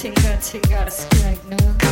tænker og tænker Og der sker ikke noget.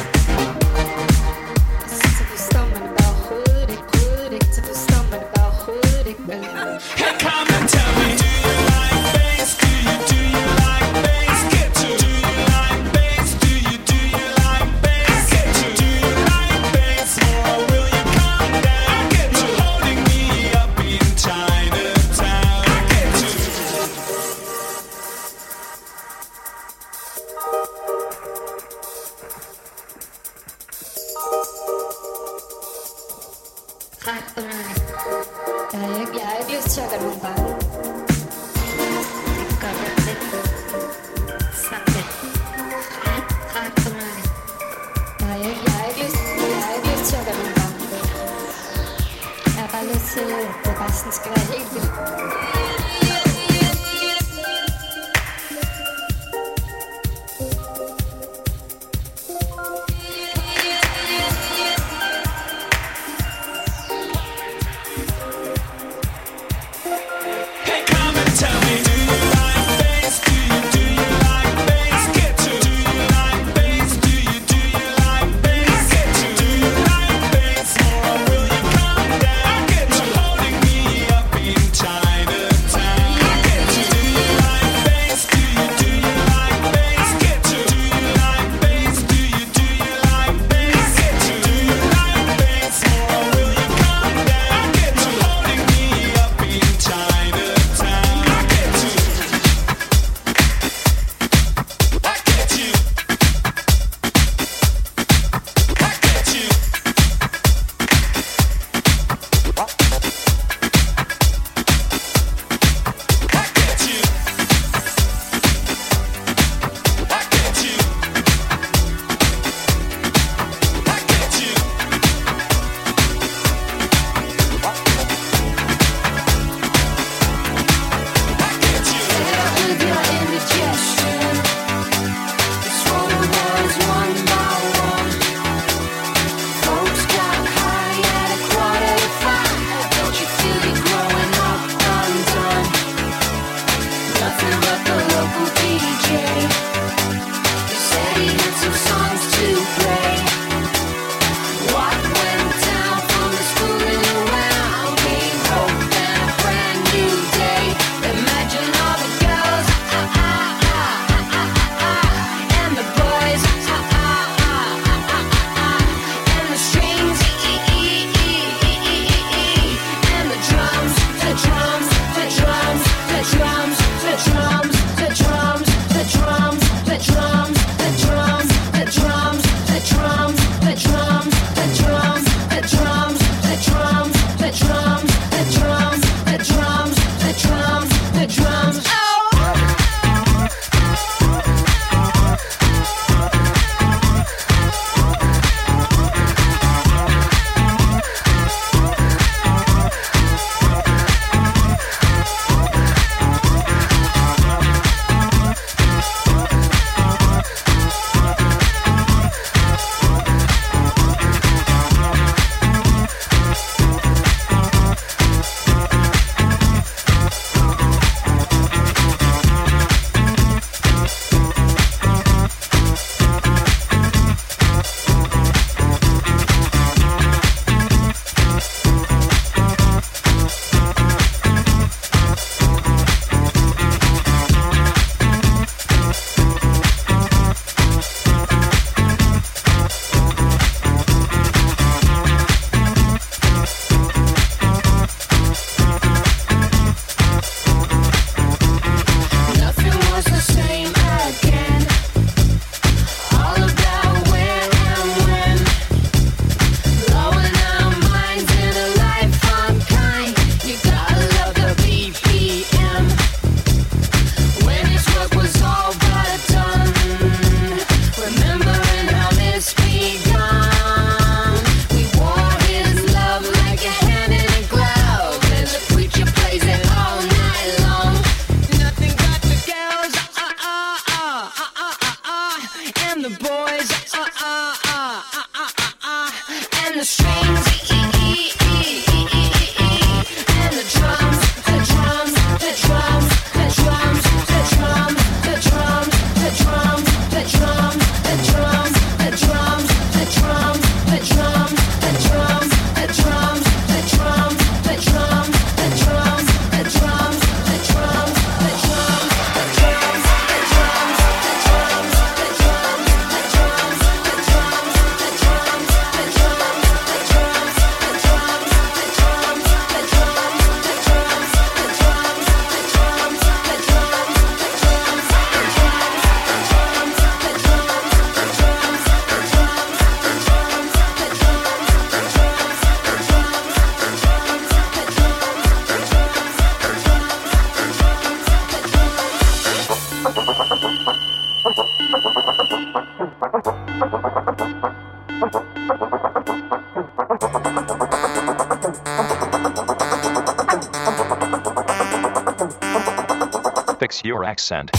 Your accent.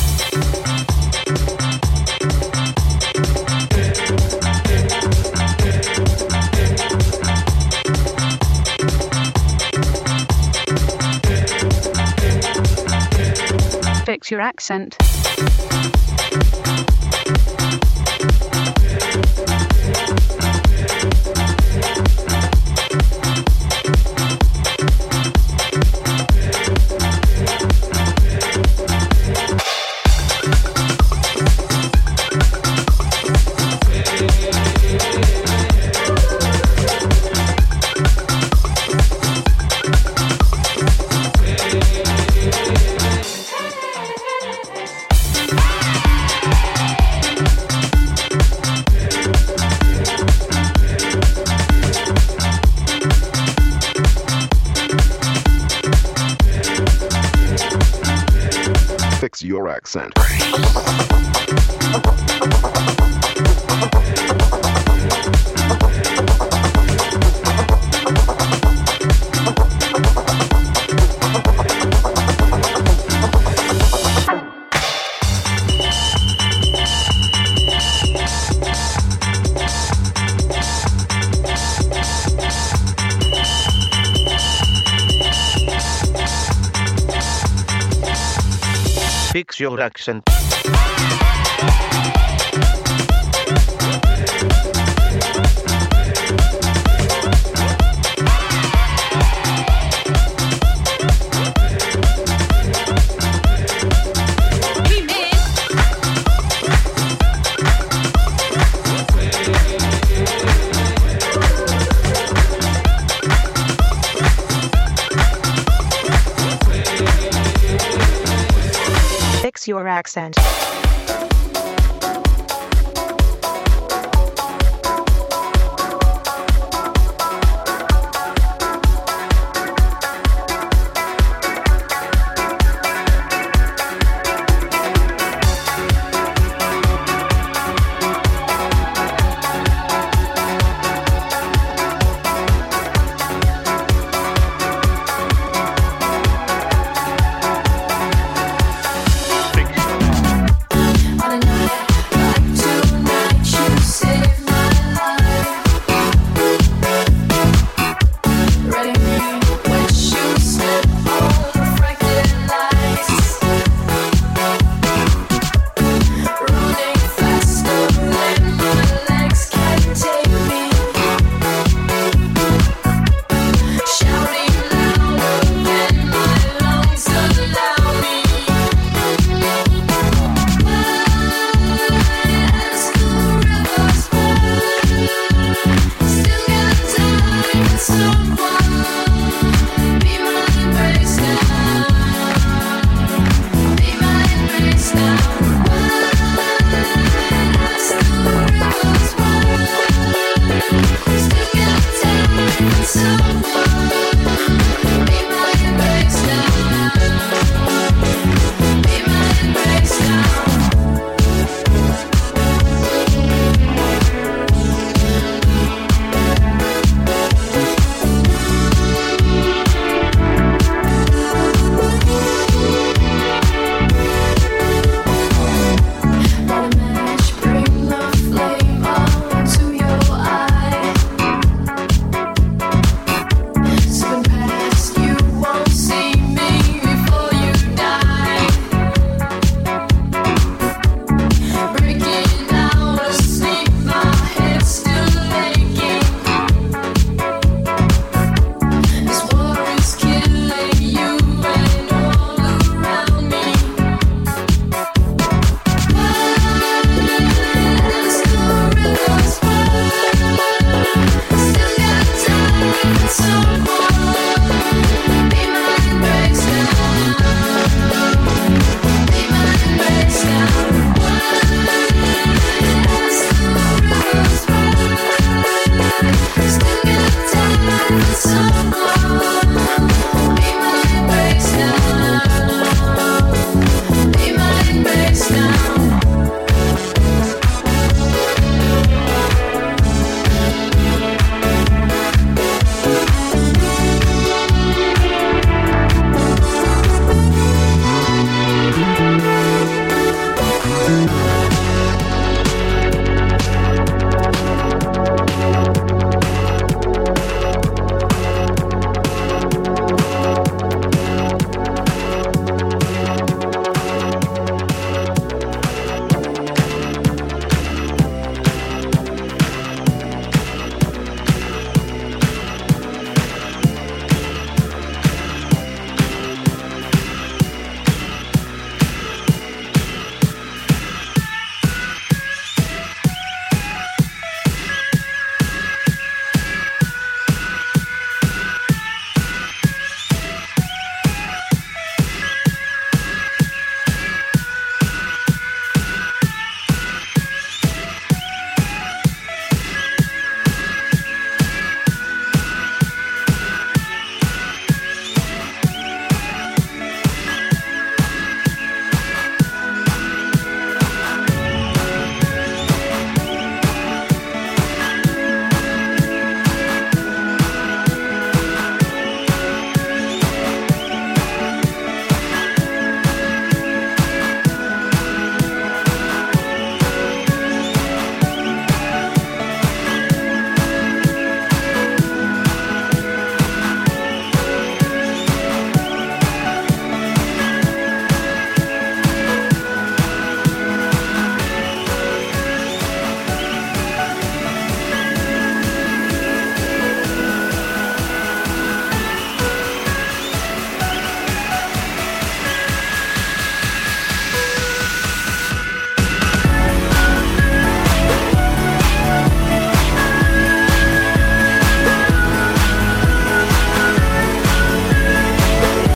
Fix your accent. Your your accent.